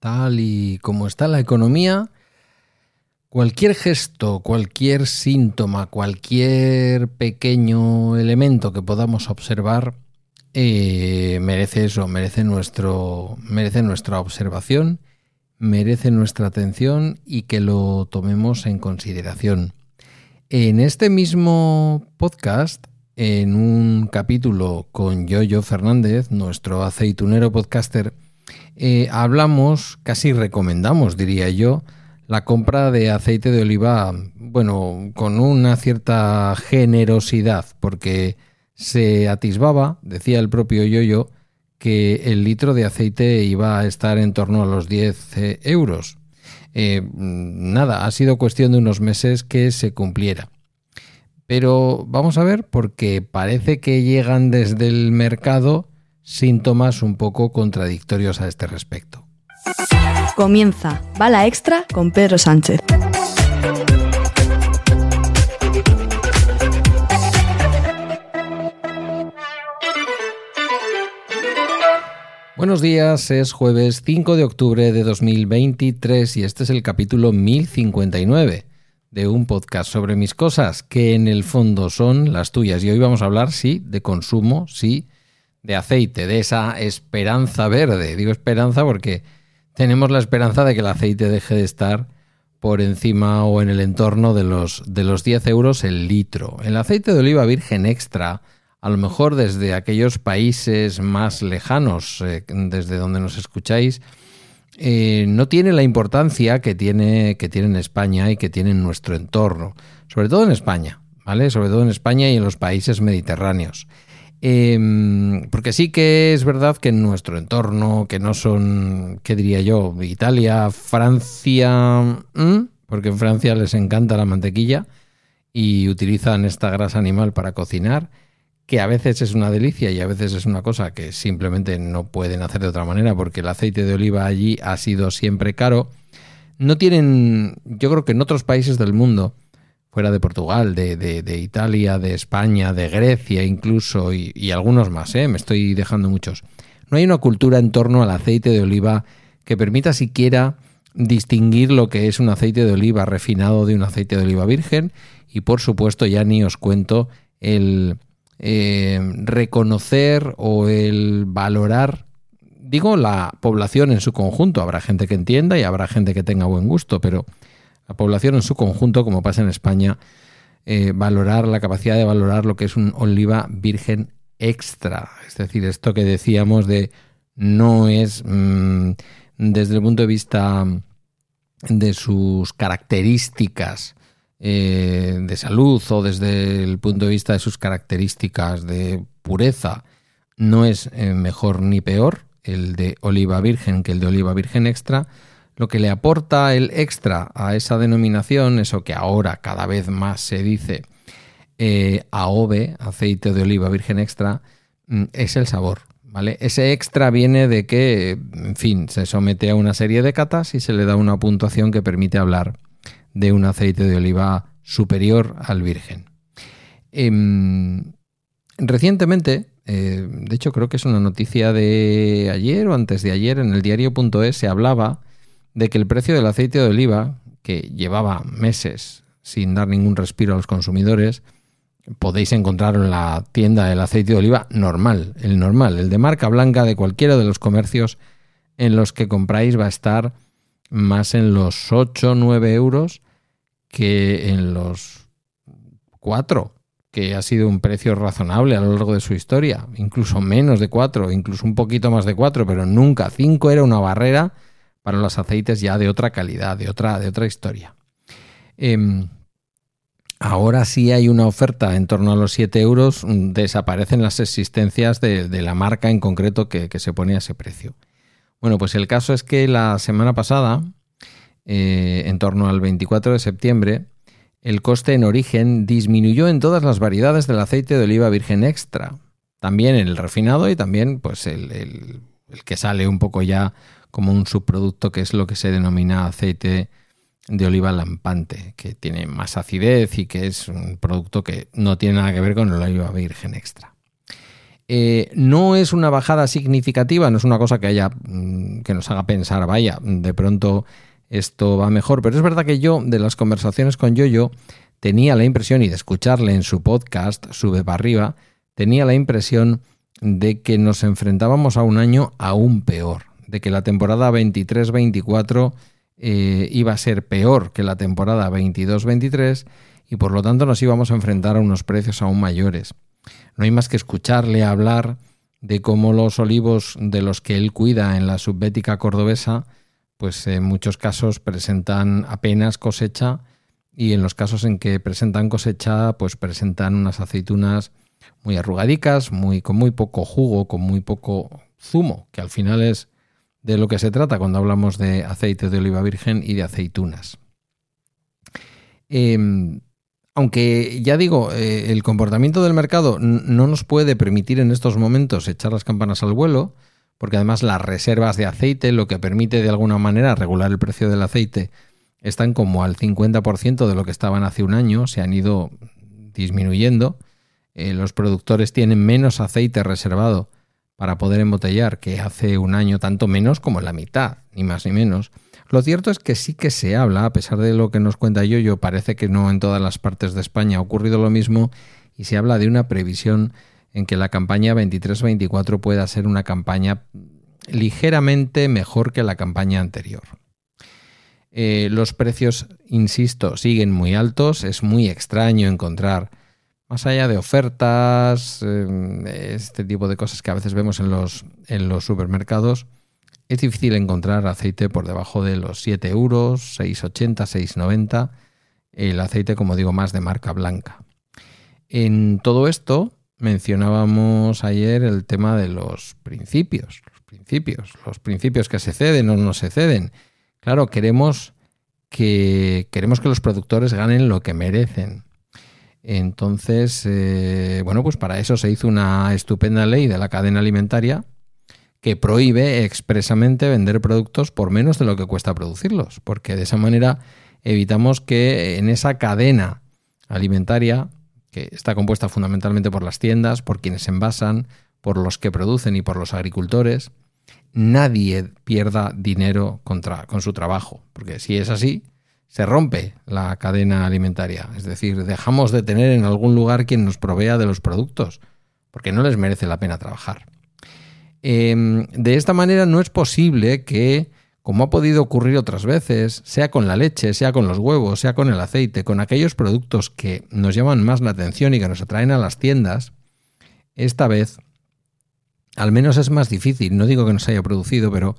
tal y como está la economía, cualquier gesto, cualquier síntoma, cualquier pequeño elemento que podamos observar eh, merece eso, merece, nuestro, merece nuestra observación, merece nuestra atención y que lo tomemos en consideración. En este mismo podcast, en un capítulo con Yoyo Fernández, nuestro aceitunero podcaster, eh, hablamos, casi recomendamos, diría yo, la compra de aceite de oliva, bueno, con una cierta generosidad, porque se atisbaba, decía el propio Yoyo, que el litro de aceite iba a estar en torno a los 10 eh, euros. Eh, nada, ha sido cuestión de unos meses que se cumpliera. Pero vamos a ver, porque parece que llegan desde el mercado síntomas un poco contradictorios a este respecto. Comienza Bala Extra con Pedro Sánchez. Buenos días, es jueves 5 de octubre de 2023 y este es el capítulo 1059 de un podcast sobre mis cosas que en el fondo son las tuyas. Y hoy vamos a hablar, sí, de consumo, sí, de aceite, de esa esperanza verde. Digo esperanza porque tenemos la esperanza de que el aceite deje de estar por encima o en el entorno de los, de los 10 euros el litro. El aceite de oliva virgen extra, a lo mejor desde aquellos países más lejanos, eh, desde donde nos escucháis, eh, no tiene la importancia que tiene, que tiene en España y que tiene en nuestro entorno, sobre todo en España, ¿vale? Sobre todo en España y en los países mediterráneos. Em, porque sí que es verdad que en nuestro entorno, que no son, ¿qué diría yo? Italia, Francia, porque en Francia les encanta la mantequilla y utilizan esta grasa animal para cocinar, que a veces es una delicia y a veces es una cosa que simplemente no pueden hacer de otra manera porque el aceite de oliva allí ha sido siempre caro. No tienen, yo creo que en otros países del mundo, fuera de Portugal, de, Italia, de España, de Grecia incluso, y, algunos más, ¿eh? me estoy dejando muchos. No hay una cultura en torno al aceite de oliva que permita siquiera distinguir lo que es un aceite de oliva refinado de un aceite de oliva virgen y por supuesto ya ni os cuento el eh, reconocer o el valorar digo la población en su conjunto habrá gente que entienda y habrá gente que tenga buen gusto pero la población en su conjunto, como pasa en España, eh, valorar la capacidad de valorar lo que es un oliva virgen extra. Es decir, esto que decíamos de no es mm, desde el punto de vista de sus características eh, de salud o desde el punto de vista de sus características de pureza, no es eh, mejor ni peor el de oliva virgen que el de oliva virgen extra, lo que le aporta el extra a esa denominación, eso que ahora cada vez más se dice eh, AOVE, aceite de oliva virgen extra, mm, es el sabor. ¿vale? Ese extra viene de que, en fin, se somete a una serie de catas y se le da una puntuación que permite hablar de un aceite de oliva superior al virgen. Em, recientemente, eh, de hecho creo que es una noticia de ayer o antes de ayer, en el diario.es se hablaba de que el precio del aceite de oliva, que llevaba meses sin dar ningún respiro a los consumidores, podéis encontrarlo en la tienda del aceite de oliva normal, el normal, el de marca blanca de cualquiera de los comercios en los que compráis va a estar más en los 8 o 9 euros que en los 4, que ha sido un precio razonable a lo largo de su historia, incluso menos de 4, incluso un poquito más de 4, pero nunca. 5 era una barrera para los aceites ya de otra calidad, de otra, de otra historia. Em, ahora sí hay una oferta en torno a los 7 euros, mm, desaparecen las existencias de, la marca en concreto que, se pone a ese precio. Bueno, pues el caso es que la semana pasada, eh, en torno al 24 de septiembre, el coste en origen disminuyó en todas las variedades del aceite de oliva virgen extra. También el refinado y también pues el, el que sale un poco ya como un subproducto que es lo que se denomina aceite de oliva lampante, que tiene más acidez y que es un producto que no tiene nada que ver con el oliva virgen extra. Eh, no es una bajada significativa, no es una cosa que haya mm, que nos haga pensar, vaya, de pronto esto va mejor, pero es verdad que yo, de las conversaciones con Yoyo, tenía la impresión, y de escucharle en su podcast, Sube para arriba, tenía la impresión de que nos enfrentábamos a un año aún peor, de que la temporada 23-24 eh, iba a ser peor que la temporada 22-23 y por lo tanto nos íbamos a enfrentar a unos precios aún mayores. No hay más que escucharle hablar de cómo los olivos de los que él cuida en la subbética cordobesa, pues en muchos casos presentan apenas cosecha y en los casos en que presentan cosecha, pues presentan unas aceitunas muy arrugadicas, muy, con muy poco jugo, con muy poco zumo, que al final es de lo que se trata cuando hablamos de aceite de oliva virgen y de aceitunas. Em, aunque ya digo, eh, el comportamiento del mercado no nos puede permitir en estos momentos echar las campanas al vuelo, porque además las reservas de aceite, lo que permite de alguna manera regular el precio del aceite, están como al 50% de lo que estaban hace un año, se han ido disminuyendo. Eh, los productores tienen menos aceite reservado para poder embotellar que hace un año, tanto menos como la mitad, ni más ni menos. Lo cierto es que sí que se habla, a pesar de lo que nos cuenta Yoyo, parece que no en todas las partes de España ha ocurrido lo mismo, y se habla de una previsión en que la campaña 23-24 pueda ser una campaña ligeramente mejor que la campaña anterior. Eh, los precios, insisto, siguen muy altos, es muy extraño encontrar, más allá de ofertas, eh, este tipo de cosas que a veces vemos en los, en los supermercados, es difícil encontrar aceite por debajo de los 7 euros, 6,80, 6,90, el aceite, como digo, más de marca blanca. En todo esto mencionábamos ayer el tema de los principios, los principios, los principios que se ceden o no se ceden. Claro, queremos que, queremos que los productores ganen lo que merecen. Entonces, eh, bueno, pues para eso se hizo una estupenda ley de la cadena alimentaria que prohíbe expresamente vender productos por menos de lo que cuesta producirlos, porque de esa manera evitamos que en esa cadena alimentaria, que está compuesta fundamentalmente por las tiendas, por quienes envasan, por los que producen y por los agricultores, nadie pierda dinero contra, con su trabajo, porque si es así, se rompe la cadena alimentaria, es decir, dejamos de tener en algún lugar quien nos provea de los productos, porque no les merece la pena trabajar. Em, de esta manera no es posible que, como ha podido ocurrir otras veces, sea con la leche, sea con los huevos, sea con el aceite, con aquellos productos que nos llaman más la atención y que nos atraen a las tiendas, esta vez al menos es más difícil, no digo que no haya producido, pero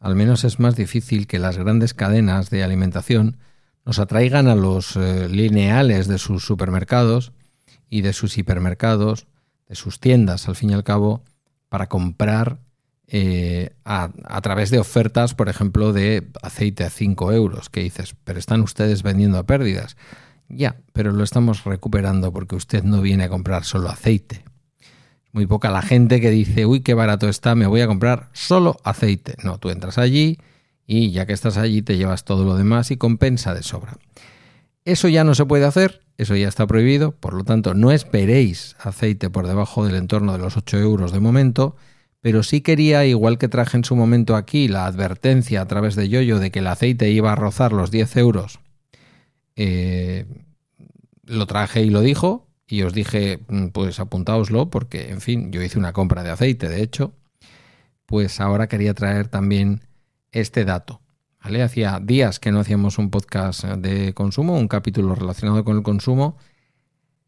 al menos es más difícil que las grandes cadenas de alimentación nos atraigan a los eh, lineales de sus supermercados y de sus hipermercados, de sus tiendas, al fin y al cabo, para comprar eh, a, través de ofertas, por ejemplo, de aceite a 5 euros, que dices, pero están ustedes vendiendo a pérdidas. Ya, pero lo estamos recuperando porque usted no viene a comprar solo aceite. Muy poca la gente que dice, uy, qué barato está, me voy a comprar solo aceite. No, tú entras allí y ya que estás allí te llevas todo lo demás y compensa de sobra. Eso ya no se puede hacer, eso ya está prohibido, por lo tanto no esperéis aceite por debajo del entorno de los 8 euros de momento, pero sí quería, igual que traje en su momento aquí la advertencia a través de Yoyo de que el aceite iba a rozar los 10 euros, eh, lo traje y lo dijo, y os dije, mm, pues apuntaoslo, porque, en fin, yo hice una compra de aceite, de hecho, pues ahora quería traer también este dato. Hacía días que no hacíamos un podcast de consumo, un capítulo relacionado con el consumo.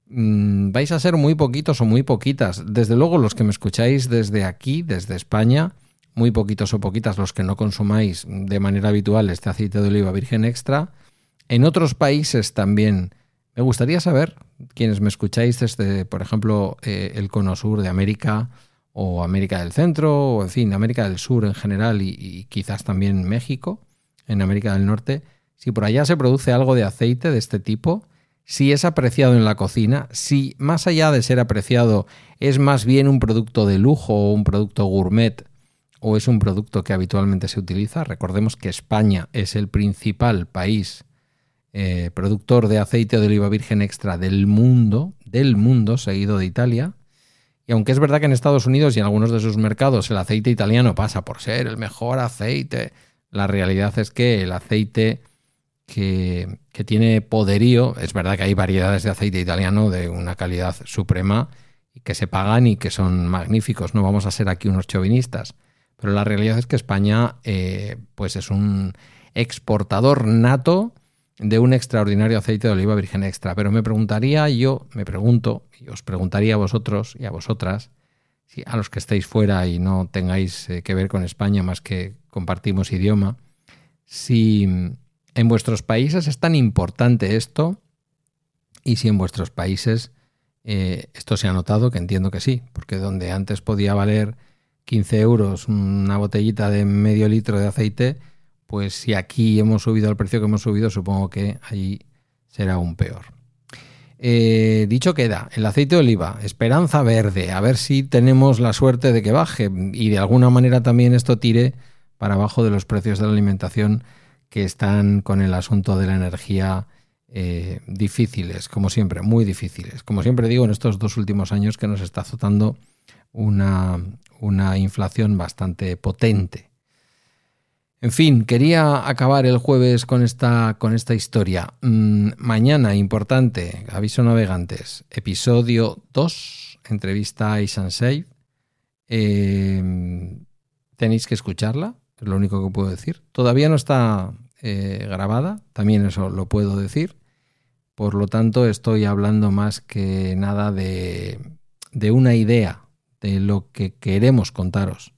Mm, vais a ser muy poquitos o muy poquitas. Desde luego los que me escucháis desde aquí, desde España, muy poquitos o poquitas los que no consumáis de manera habitual este aceite de oliva virgen extra. En otros países también. Me gustaría saber, quienes me escucháis desde, por ejemplo, eh, el cono sur de América o América del Centro, o en fin, América del Sur en general y quizás también México, en América del Norte, si por allá se produce algo de aceite de este tipo, si es apreciado en la cocina, si más allá de ser apreciado es más bien un producto de lujo o un producto gourmet o es un producto que habitualmente se utiliza. Recordemos que España es el principal país eh, productor de aceite de oliva virgen extra del mundo, del mundo, seguido de Italia. Y aunque es verdad que en Estados Unidos y en algunos de sus mercados el aceite italiano pasa por ser el mejor aceite, la realidad es que el aceite que, que tiene poderío, es verdad que hay variedades de aceite italiano de una calidad suprema y que se pagan y que son magníficos, no vamos a ser aquí unos chauvinistas, pero la realidad es que España eh, pues es un exportador nato de un extraordinario aceite de oliva virgen extra. Pero me preguntaría yo, me pregunto, y os preguntaría a vosotros y a vosotras, si a los que estéis fuera y no tengáis eh, que ver con España más que compartimos idioma, si en vuestros países es tan importante esto y si en vuestros países eh, esto se ha notado, que entiendo que sí, porque donde antes podía valer 15 euros una botellita de medio litro de aceite, pues si aquí hemos subido el precio que hemos subido, supongo que allí será aún peor. Eh, dicho queda, el aceite de oliva, esperanza verde, a ver si tenemos la suerte de que baje y de alguna manera también esto tire para abajo de los precios de la alimentación que están con el asunto de la energía eh, difíciles, como siempre, muy difíciles. Como siempre digo, en estos dos últimos años que nos está azotando una, una inflación bastante potente. En fin, quería acabar el jueves con esta, con esta historia. Mm, mañana, importante, aviso navegantes, episodio 2, entrevista a Isansei. Eh, tenéis que escucharla, es lo único que puedo decir. Todavía no está eh, grabada, también eso lo puedo decir. Por lo tanto, estoy hablando más que nada de, de una idea de lo que queremos contaros.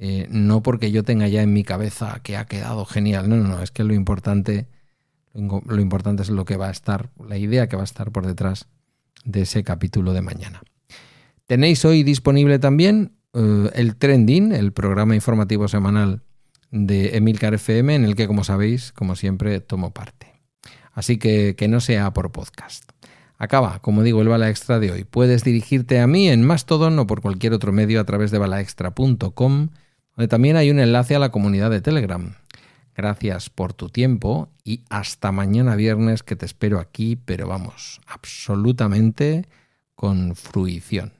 Eh, no porque yo tenga ya en mi cabeza que ha quedado genial, no, no, no, es que lo importante, lo importante es lo que va a estar, la idea que va a estar por detrás de ese capítulo de mañana. Tenéis hoy disponible también eh, el Trending, el programa informativo semanal de Emilcar FM, en el que, como sabéis, como siempre, tomo parte. Así que que no sea por podcast. Acaba, como digo, el bala extra de hoy. Puedes dirigirte a mí en Mastodon o por cualquier otro medio a través de balaextra.com, donde también hay un enlace a la comunidad de Telegram. Gracias por tu tiempo y hasta mañana viernes que te espero aquí, pero vamos, absolutamente con fruición.